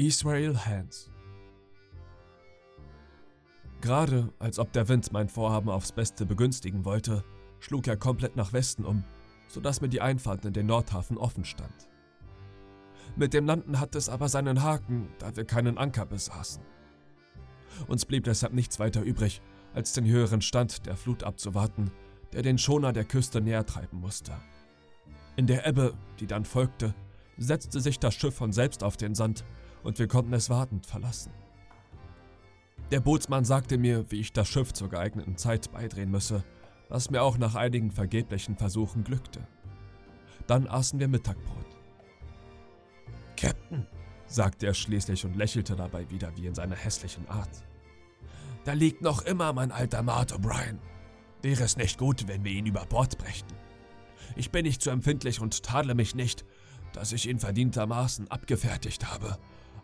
Israel Hands Gerade als ob der Wind mein Vorhaben aufs Beste begünstigen wollte, schlug er komplett nach Westen um, sodass mir die Einfahrt in den Nordhafen offen stand. Mit dem Landen hatte es aber seinen Haken, da wir keinen Anker besaßen. Uns blieb deshalb nichts weiter übrig, als den höheren Stand der Flut abzuwarten, der den Schoner der Küste näher treiben musste. In der Ebbe, die dann folgte, setzte sich das Schiff von selbst auf den Sand und wir konnten es wartend verlassen. Der Bootsmann sagte mir, wie ich das Schiff zur geeigneten Zeit beidrehen müsse, was mir auch nach einigen vergeblichen Versuchen glückte. Dann aßen wir Mittagbrot. Captain, sagte er schließlich und lächelte dabei wieder wie in seiner hässlichen Art. Da liegt noch immer mein alter Mart O'Brien. Wäre es nicht gut, wenn wir ihn über Bord brächten? Ich bin nicht zu empfindlich und tadle mich nicht, dass ich ihn verdientermaßen abgefertigt habe,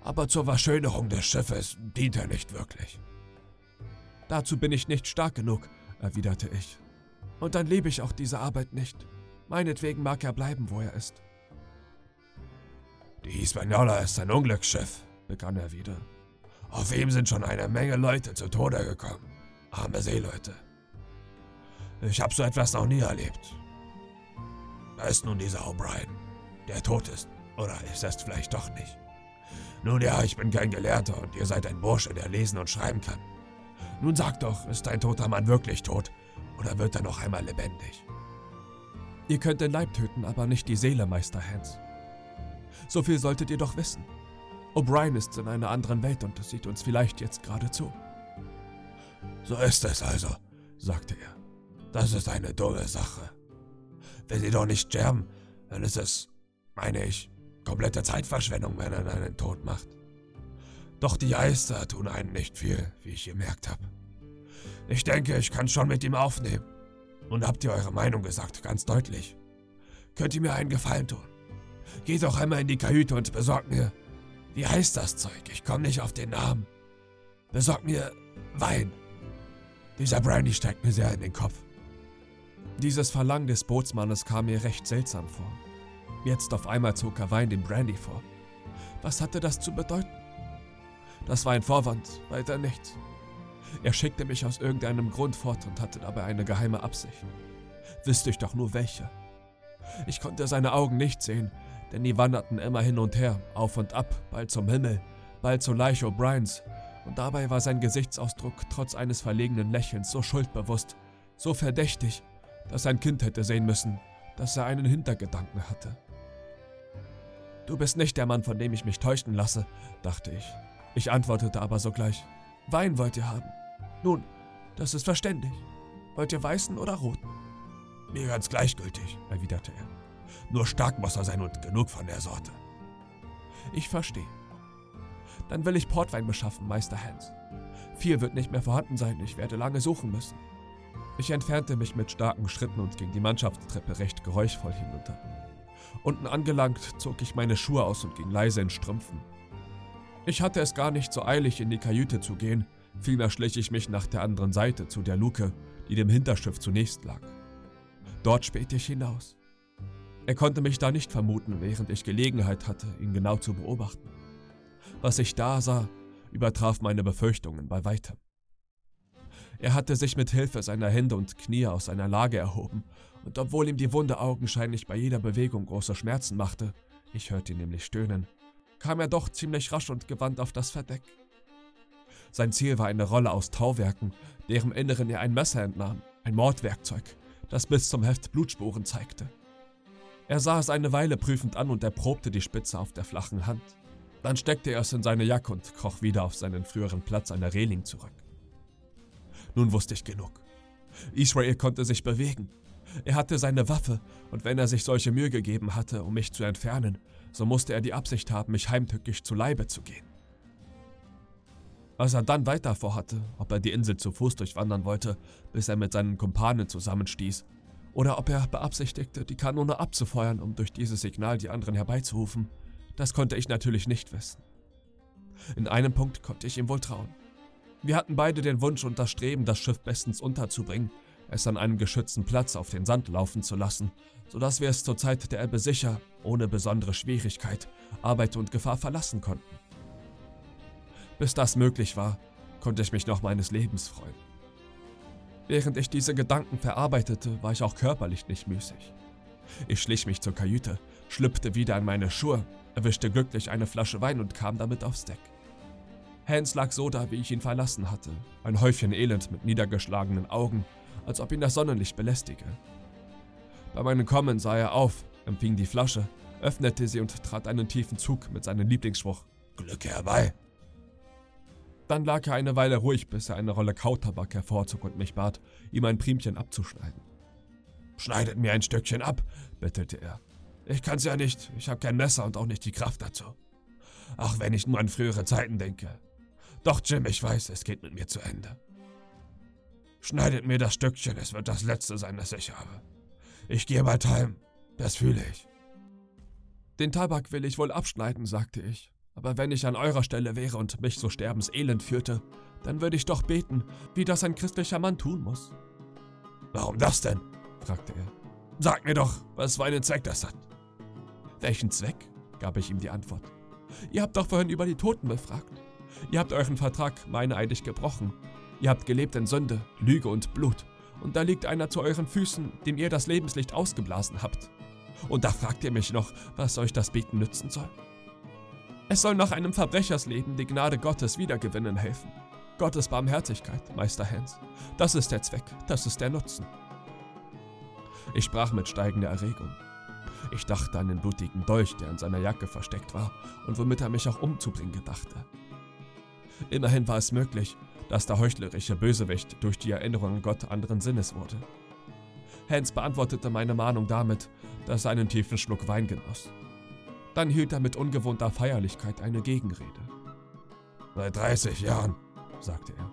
aber zur Verschönerung des Schiffes dient er nicht wirklich. Dazu bin ich nicht stark genug, erwiderte ich. Und dann liebe ich auch diese Arbeit nicht. Meinetwegen mag er bleiben, wo er ist. Die Hispaniola ist ein Unglücksschiff, begann er wieder. Auf ihm sind schon eine Menge Leute zu Tode gekommen. Arme Seeleute. Ich habe so etwas noch nie erlebt. Da ist nun dieser O'Brien, der tot ist. Oder ist es vielleicht doch nicht? Nun ja, ich bin kein Gelehrter und ihr seid ein Bursche, der lesen und schreiben kann. Nun sag doch, ist ein toter Mann wirklich tot oder wird er noch einmal lebendig? Ihr könnt den Leib töten, aber nicht die Seele, Meister Hans. So viel solltet ihr doch wissen. O'Brien ist in einer anderen Welt und das sieht uns vielleicht jetzt gerade zu. So ist es also, sagte er. Das ist eine dumme Sache. Wenn sie doch nicht sterben, dann ist es, meine ich, komplette Zeitverschwendung, wenn er einen tot macht. Doch die Geister tun einen nicht viel, wie ich gemerkt habe. Ich denke, ich kann schon mit ihm aufnehmen. Und habt ihr eure Meinung gesagt, ganz deutlich. Könnt ihr mir einen Gefallen tun? Geht doch einmal in die Kajüte und besorgt mir. Wie heißt das Zeug? Ich komme nicht auf den Namen. Besorgt mir Wein. Dieser Brandy steigt mir sehr in den Kopf. Dieses Verlangen des Bootsmannes kam mir recht seltsam vor. Jetzt auf einmal zog er Wein dem Brandy vor. Was hatte das zu bedeuten? Das war ein Vorwand, weiter nichts. Er schickte mich aus irgendeinem Grund fort und hatte dabei eine geheime Absicht. Wüsste ich doch nur welche. Ich konnte seine Augen nicht sehen, denn die wanderten immer hin und her, auf und ab, bald zum Himmel, bald zur Leiche O'Briens, und dabei war sein Gesichtsausdruck trotz eines verlegenen Lächelns so schuldbewusst, so verdächtig, dass ein Kind hätte sehen müssen, dass er einen Hintergedanken hatte. Du bist nicht der Mann, von dem ich mich täuschen lasse, dachte ich. Ich antwortete aber sogleich. Wein wollt ihr haben? Nun, das ist verständlich. Wollt ihr weißen oder roten? Mir ganz gleichgültig, erwiderte er. Nur stark muss er sein und genug von der Sorte. Ich verstehe. Dann will ich Portwein beschaffen, Meister Hans. Viel wird nicht mehr vorhanden sein, ich werde lange suchen müssen. Ich entfernte mich mit starken Schritten und ging die Mannschaftstreppe recht geräuschvoll hinunter. Unten angelangt, zog ich meine Schuhe aus und ging leise in Strümpfen. Ich hatte es gar nicht so eilig, in die Kajüte zu gehen, vielmehr schlich ich mich nach der anderen Seite zu der Luke, die dem Hinterschiff zunächst lag. Dort spähte ich hinaus. Er konnte mich da nicht vermuten, während ich Gelegenheit hatte, ihn genau zu beobachten. Was ich da sah, übertraf meine Befürchtungen bei weitem. Er hatte sich mit Hilfe seiner Hände und Knie aus seiner Lage erhoben, und obwohl ihm die Wunde augenscheinlich bei jeder Bewegung große Schmerzen machte, ich hörte ihn nämlich stöhnen, kam er doch ziemlich rasch und gewandt auf das Verdeck. Sein Ziel war eine Rolle aus Tauwerken, deren Inneren er ein Messer entnahm, ein Mordwerkzeug, das bis zum Heft Blutspuren zeigte. Er sah es eine Weile prüfend an und erprobte die Spitze auf der flachen Hand. Dann steckte er es in seine Jacke und kroch wieder auf seinen früheren Platz an der Reling zurück. Nun wusste ich genug. Israel konnte sich bewegen. Er hatte seine Waffe, und wenn er sich solche Mühe gegeben hatte, um mich zu entfernen, so musste er die Absicht haben, mich heimtückisch zu Leibe zu gehen. Was er dann weiter vorhatte, ob er die Insel zu Fuß durchwandern wollte, bis er mit seinen Kumpanen zusammenstieß, oder ob er beabsichtigte, die Kanone abzufeuern, um durch dieses Signal die anderen herbeizurufen, das konnte ich natürlich nicht wissen. In einem Punkt konnte ich ihm wohl trauen. Wir hatten beide den Wunsch und das Streben, das Schiff bestens unterzubringen, es an einem geschützten Platz auf den Sand laufen zu lassen, sodass wir es zur Zeit der Ebbe sicher, ohne besondere Schwierigkeit, Arbeit und Gefahr verlassen konnten. Bis das möglich war, konnte ich mich noch meines Lebens freuen. Während ich diese Gedanken verarbeitete, war ich auch körperlich nicht müßig. Ich schlich mich zur Kajüte, schlüpfte wieder in meine Schuhe, erwischte glücklich eine Flasche Wein und kam damit aufs Deck. Hans lag so da, wie ich ihn verlassen hatte, ein Häufchen Elend mit niedergeschlagenen Augen, als ob ihn das Sonnenlicht belästige. Bei meinem Kommen sah er auf, empfing die Flasche, öffnete sie und trat einen tiefen Zug mit seinem Lieblingsspruch Glück herbei. Dann lag er eine Weile ruhig, bis er eine Rolle Kautabak hervorzog und mich bat, ihm ein Primchen abzuschneiden. Schneidet mir ein Stückchen ab, bettelte er. Ich kann's ja nicht, ich habe kein Messer und auch nicht die Kraft dazu. Ach, wenn ich nur an frühere Zeiten denke. Doch, Jim, ich weiß, es geht mit mir zu Ende. Schneidet mir das Stückchen, es wird das letzte sein, das ich habe. Ich gehe bald heim, das fühle ich. Den Tabak will ich wohl abschneiden, sagte ich. Aber wenn ich an eurer Stelle wäre und mich so sterbenselend führte, dann würde ich doch beten, wie das ein christlicher Mann tun muss. Warum das denn? fragte er. Sag mir doch, was für einen Zweck das hat. Welchen Zweck? gab ich ihm die Antwort. Ihr habt doch vorhin über die Toten befragt. Ihr habt euren Vertrag meineidig gebrochen. Ihr habt gelebt in Sünde, Lüge und Blut. Und da liegt einer zu euren Füßen, dem ihr das Lebenslicht ausgeblasen habt. Und da fragt ihr mich noch, was euch das Beten nützen soll? Es soll nach einem Verbrechersleben die Gnade Gottes wiedergewinnen helfen. Gottes Barmherzigkeit, Meister Hans. Das ist der Zweck, das ist der Nutzen. Ich sprach mit steigender Erregung. Ich dachte an den blutigen Dolch, der in seiner Jacke versteckt war und womit er mich auch umzubringen gedachte. Immerhin war es möglich, dass der heuchlerische Bösewicht durch die Erinnerung an Gott anderen Sinnes wurde. Hans beantwortete meine Mahnung damit, dass er einen tiefen Schluck Wein genoss. Dann hielt er mit ungewohnter Feierlichkeit eine Gegenrede. Seit 30 Jahren, sagte er,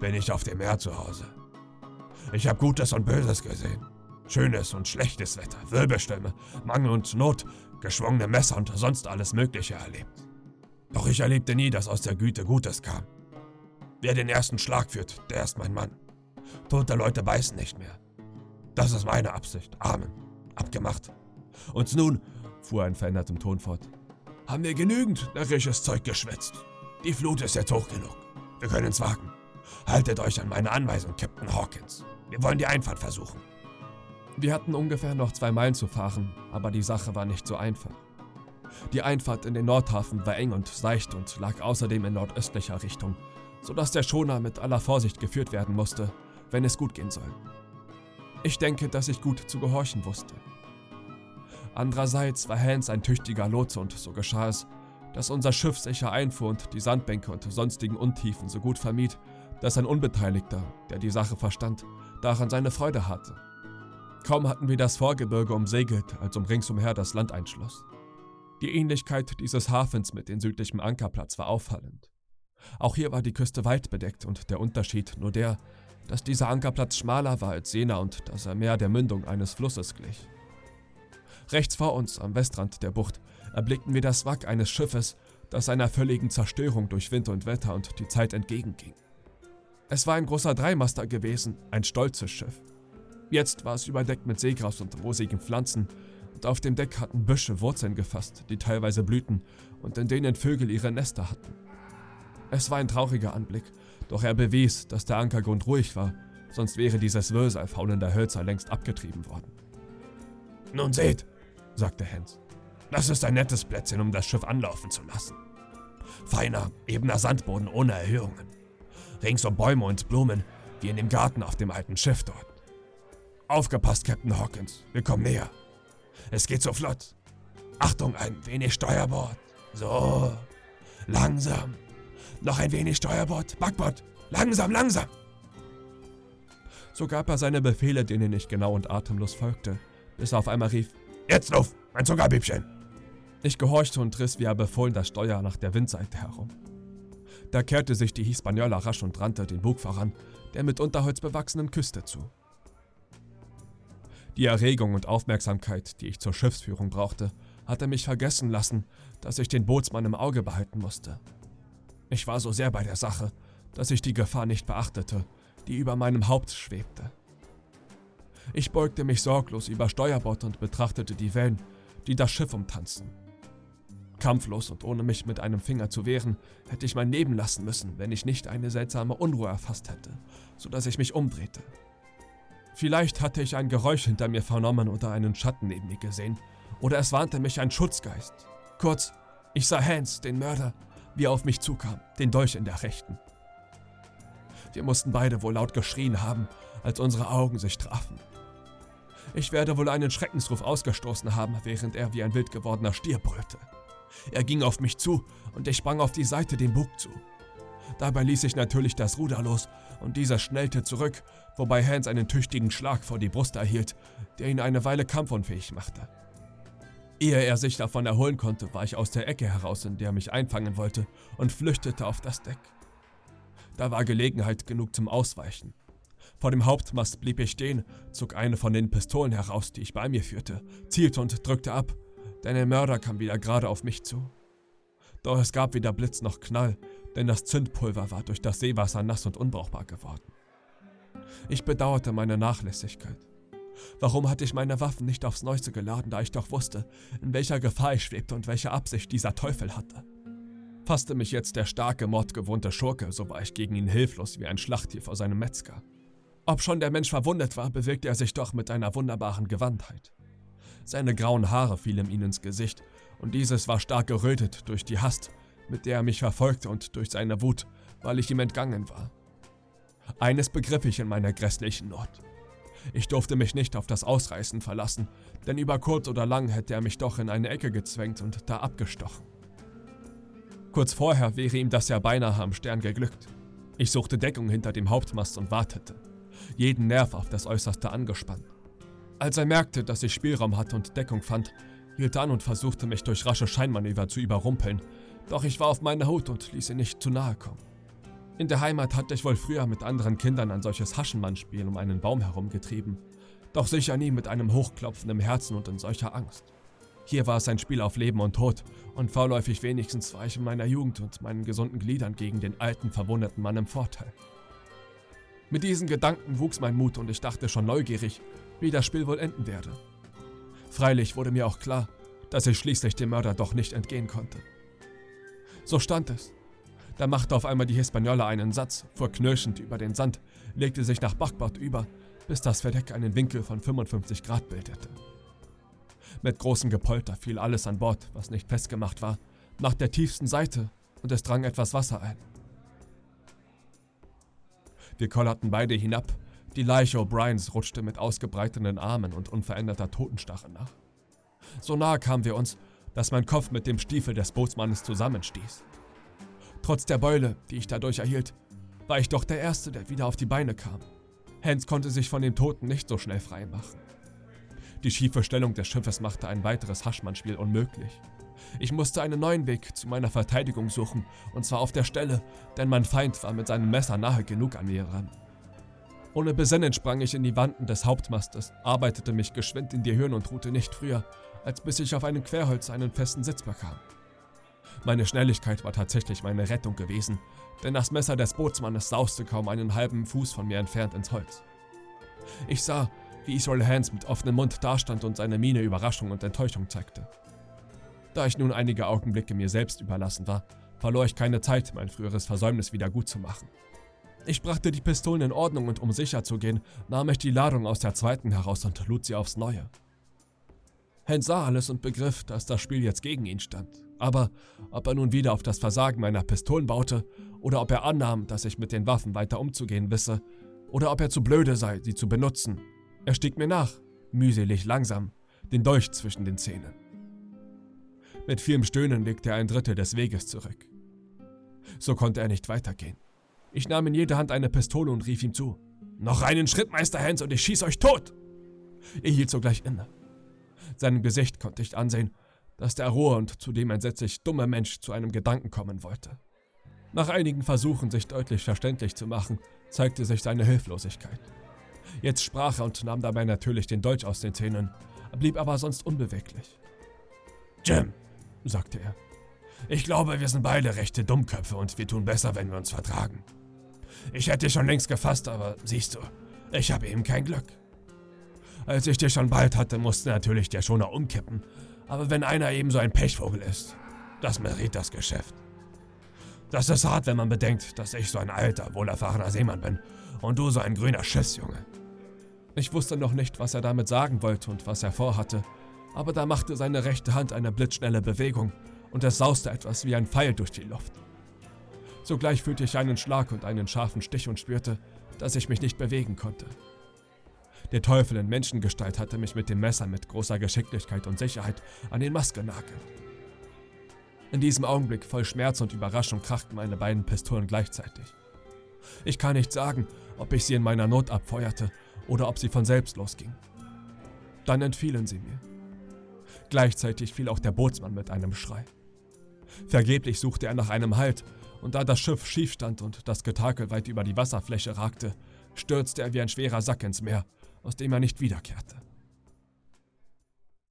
bin ich auf dem Meer zu Hause. Ich habe Gutes und Böses gesehen. Schönes und schlechtes Wetter, Wirbelstürme, Mangel und Not, geschwungene Messer und sonst alles Mögliche erlebt. Doch ich erlebte nie, dass aus der Güte Gutes kam. Wer den ersten Schlag führt, der ist mein Mann. Tote Leute beißen nicht mehr. Das ist meine Absicht. Amen. Abgemacht. Und nun fuhr er in verändertem Ton fort. Haben wir genügend närrisches Zeug geschwätzt. Die Flut ist jetzt hoch genug. Wir können es wagen. Haltet euch an meine Anweisung, Captain Hawkins. Wir wollen die Einfahrt versuchen. Wir hatten ungefähr noch zwei Meilen zu fahren, aber die Sache war nicht so einfach. Die Einfahrt in den Nordhafen war eng und seicht und lag außerdem in nordöstlicher Richtung, sodass der Schoner mit aller Vorsicht geführt werden musste, wenn es gut gehen soll. Ich denke, dass ich gut zu gehorchen wusste. Andererseits war Hans ein tüchtiger Lotse und so geschah es, dass unser Schiff sicher einfuhr und die Sandbänke und sonstigen Untiefen so gut vermied, dass ein Unbeteiligter, der die Sache verstand, daran seine Freude hatte. Kaum hatten wir das Vorgebirge umsegelt, als um ringsumher das Land einschloss. Die Ähnlichkeit dieses Hafens mit dem südlichen Ankerplatz war auffallend. Auch hier war die Küste weit bedeckt und der Unterschied nur der, dass dieser Ankerplatz schmaler war als jener und dass er mehr der Mündung eines Flusses glich. Rechts vor uns, am Westrand der Bucht, erblickten wir das Wrack eines Schiffes, das einer völligen Zerstörung durch Wind und Wetter und die Zeit entgegenging. Es war ein großer Dreimaster gewesen, ein stolzes Schiff. Jetzt war es überdeckt mit Seegras und rosigen Pflanzen, und auf dem Deck hatten Büsche Wurzeln gefasst, die teilweise blühten und in denen Vögel ihre Nester hatten. Es war ein trauriger Anblick, doch er bewies, dass der Ankergrund ruhig war, sonst wäre dieses Wirrsal faulender Hölzer längst abgetrieben worden. Nun seht, sagte Hans. Das ist ein nettes Plätzchen, um das Schiff anlaufen zu lassen. Feiner, ebener Sandboden ohne Erhöhungen. Ringsum Bäume und Blumen, wie in dem Garten auf dem alten Schiff dort. Aufgepasst, Captain Hawkins, wir kommen näher. Es geht so flott. Achtung, ein wenig Steuerbord. So, langsam. Noch ein wenig Steuerbord, Backbord. Langsam, langsam. So gab er seine Befehle, denen ich genau und atemlos folgte, bis er auf einmal rief, Jetzt Luft, mein Zuckerbübchen! Ich gehorchte und riss wie er befohlen das Steuer nach der Windseite herum. Da kehrte sich die Hispaniola rasch und rannte den Bug voran, der mit Unterholz bewachsenen Küste zu. Die Erregung und Aufmerksamkeit, die ich zur Schiffsführung brauchte, hatte mich vergessen lassen, dass ich den Bootsmann im Auge behalten musste. Ich war so sehr bei der Sache, dass ich die Gefahr nicht beachtete, die über meinem Haupt schwebte. Ich beugte mich sorglos über Steuerbord und betrachtete die Wellen, die das Schiff umtanzten. Kampflos und ohne mich mit einem Finger zu wehren, hätte ich mein Leben lassen müssen, wenn ich nicht eine seltsame Unruhe erfasst hätte, so dass ich mich umdrehte. Vielleicht hatte ich ein Geräusch hinter mir vernommen oder einen Schatten neben mir gesehen, oder es warnte mich ein Schutzgeist. Kurz, ich sah Hans, den Mörder, wie er auf mich zukam, den Dolch in der rechten. Wir mussten beide wohl laut geschrien haben, als unsere Augen sich trafen. Ich werde wohl einen Schreckensruf ausgestoßen haben, während er wie ein wild gewordener Stier brüllte. Er ging auf mich zu und ich sprang auf die Seite dem Bug zu. Dabei ließ ich natürlich das Ruder los und dieser schnellte zurück, wobei Hans einen tüchtigen Schlag vor die Brust erhielt, der ihn eine Weile kampfunfähig machte. Ehe er sich davon erholen konnte, war ich aus der Ecke heraus, in der er mich einfangen wollte, und flüchtete auf das Deck. Da war Gelegenheit genug zum Ausweichen. Vor dem Hauptmast blieb ich stehen, zog eine von den Pistolen heraus, die ich bei mir führte, zielte und drückte ab, denn der Mörder kam wieder gerade auf mich zu. Doch es gab weder Blitz noch Knall, denn das Zündpulver war durch das Seewasser nass und unbrauchbar geworden. Ich bedauerte meine Nachlässigkeit. Warum hatte ich meine Waffen nicht aufs Neueste geladen, da ich doch wusste, in welcher Gefahr ich schwebte und welche Absicht dieser Teufel hatte? Fasste mich jetzt der starke, mordgewohnte Schurke, so war ich gegen ihn hilflos wie ein Schlachttier vor seinem Metzger. Ob schon der Mensch verwundet war, bewegte er sich doch mit einer wunderbaren Gewandtheit. Seine grauen Haare fielen ihm ins Gesicht, und dieses war stark gerötet durch die Hast, mit der er mich verfolgte und durch seine Wut, weil ich ihm entgangen war. Eines begriff ich in meiner grässlichen Not. Ich durfte mich nicht auf das Ausreißen verlassen, denn über kurz oder lang hätte er mich doch in eine Ecke gezwängt und da abgestochen. Kurz vorher wäre ihm das ja beinahe am Stern geglückt. Ich suchte Deckung hinter dem Hauptmast und wartete, jeden Nerv auf das Äußerste angespannt. Als er merkte, dass ich Spielraum hatte und Deckung fand, hielt er an und versuchte mich durch rasche Scheinmanöver zu überrumpeln, doch ich war auf meiner Hut und ließ ihn nicht zu nahe kommen. In der Heimat hatte ich wohl früher mit anderen Kindern ein solches Haschenmannspiel um einen Baum herumgetrieben, doch sicher nie mit einem hochklopfenden Herzen und in solcher Angst. Hier war es ein Spiel auf Leben und Tod, und vorläufig wenigstens war ich in meiner Jugend und meinen gesunden Gliedern gegen den alten, verwundeten Mann im Vorteil. Mit diesen Gedanken wuchs mein Mut und ich dachte schon neugierig, wie das Spiel wohl enden werde. Freilich wurde mir auch klar, dass ich schließlich dem Mörder doch nicht entgehen konnte. So stand es. Da machte auf einmal die Hispaniola einen Satz, fuhr knirschend über den Sand, legte sich nach Backbord über, bis das Verdeck einen Winkel von 55 Grad bildete. Mit großem Gepolter fiel alles an Bord, was nicht festgemacht war, nach der tiefsten Seite und es drang etwas Wasser ein. Wir kollerten beide hinab. Die Leiche O'Briens rutschte mit ausgebreiteten Armen und unveränderter Totenstarre nach. So nahe kamen wir uns, dass mein Kopf mit dem Stiefel des Bootsmannes zusammenstieß. Trotz der Beule, die ich dadurch erhielt, war ich doch der Erste, der wieder auf die Beine kam. Hans konnte sich von dem Toten nicht so schnell freimachen. Die schiefe Stellung des Schiffes machte ein weiteres Haschmannspiel unmöglich. Ich musste einen neuen Weg zu meiner Verteidigung suchen, und zwar auf der Stelle, denn mein Feind war mit seinem Messer nahe genug an mir ran. Ohne Besinnen sprang ich in die Wanden des Hauptmastes, arbeitete mich geschwind in die Höhen und ruhte nicht früher, als bis ich auf einem Querholz einen festen Sitz bekam. Meine Schnelligkeit war tatsächlich meine Rettung gewesen, denn das Messer des Bootsmannes sauste kaum einen halben Fuß von mir entfernt ins Holz. Ich sah, wie Israel Hans mit offenem Mund dastand und seine Miene Überraschung und Enttäuschung zeigte. Da ich nun einige Augenblicke mir selbst überlassen war, verlor ich keine Zeit, mein früheres Versäumnis wieder gut zu machen. Ich brachte die Pistolen in Ordnung und um sicher zu gehen, nahm ich die Ladung aus der zweiten heraus und lud sie aufs Neue. Hans sah alles und begriff, dass das Spiel jetzt gegen ihn stand. Aber ob er nun wieder auf das Versagen meiner Pistolen baute, oder ob er annahm, dass ich mit den Waffen weiter umzugehen wisse, oder ob er zu blöde sei, sie zu benutzen, er stieg mir nach, mühselig langsam, den Dolch zwischen den Zähnen. Mit vielem Stöhnen legte er ein Drittel des Weges zurück. So konnte er nicht weitergehen. Ich nahm in jede Hand eine Pistole und rief ihm zu. Noch einen Schritt, Meister Hans, und ich schieß euch tot! Er hielt sogleich inne. Seinem Gesicht konnte ich ansehen, dass der rohe und zudem entsetzlich dumme Mensch zu einem Gedanken kommen wollte. Nach einigen Versuchen, sich deutlich verständlich zu machen, zeigte sich seine Hilflosigkeit. Jetzt sprach er und nahm dabei natürlich den Dolch aus den Zähnen, blieb aber sonst unbeweglich. Jim, sagte er, ich glaube, wir sind beide rechte Dummköpfe und wir tun besser, wenn wir uns vertragen. Ich hätte schon längst gefasst, aber siehst du, ich habe eben kein Glück. Als ich dir schon bald hatte, musste natürlich der Schoner umkippen, aber wenn einer eben so ein Pechvogel ist, Das Merit das Geschäft. Das ist hart, wenn man bedenkt, dass ich so ein alter, wohlerfahrener Seemann bin und du so ein grüner Schiffsjunge. Ich wusste noch nicht, was er damit sagen wollte und was er vorhatte, aber da machte seine rechte Hand eine blitzschnelle Bewegung und es sauste etwas wie ein Pfeil durch die Luft. Sogleich fühlte ich einen Schlag und einen scharfen Stich und spürte, dass ich mich nicht bewegen konnte. Der Teufel in Menschengestalt hatte mich mit dem Messer mit großer Geschicklichkeit und Sicherheit an den Mast genagelt. In diesem Augenblick voll Schmerz und Überraschung krachten meine beiden Pistolen gleichzeitig. Ich kann nicht sagen, ob ich sie in meiner Not abfeuerte oder ob sie von selbst losgingen. Dann entfielen sie mir. Gleichzeitig fiel auch der Bootsmann mit einem Schrei. Vergeblich suchte er nach einem Halt, und da das Schiff schief stand und das Getakel weit über die Wasserfläche ragte, stürzte er wie ein schwerer Sack ins Meer, aus dem er nicht wiederkehrte.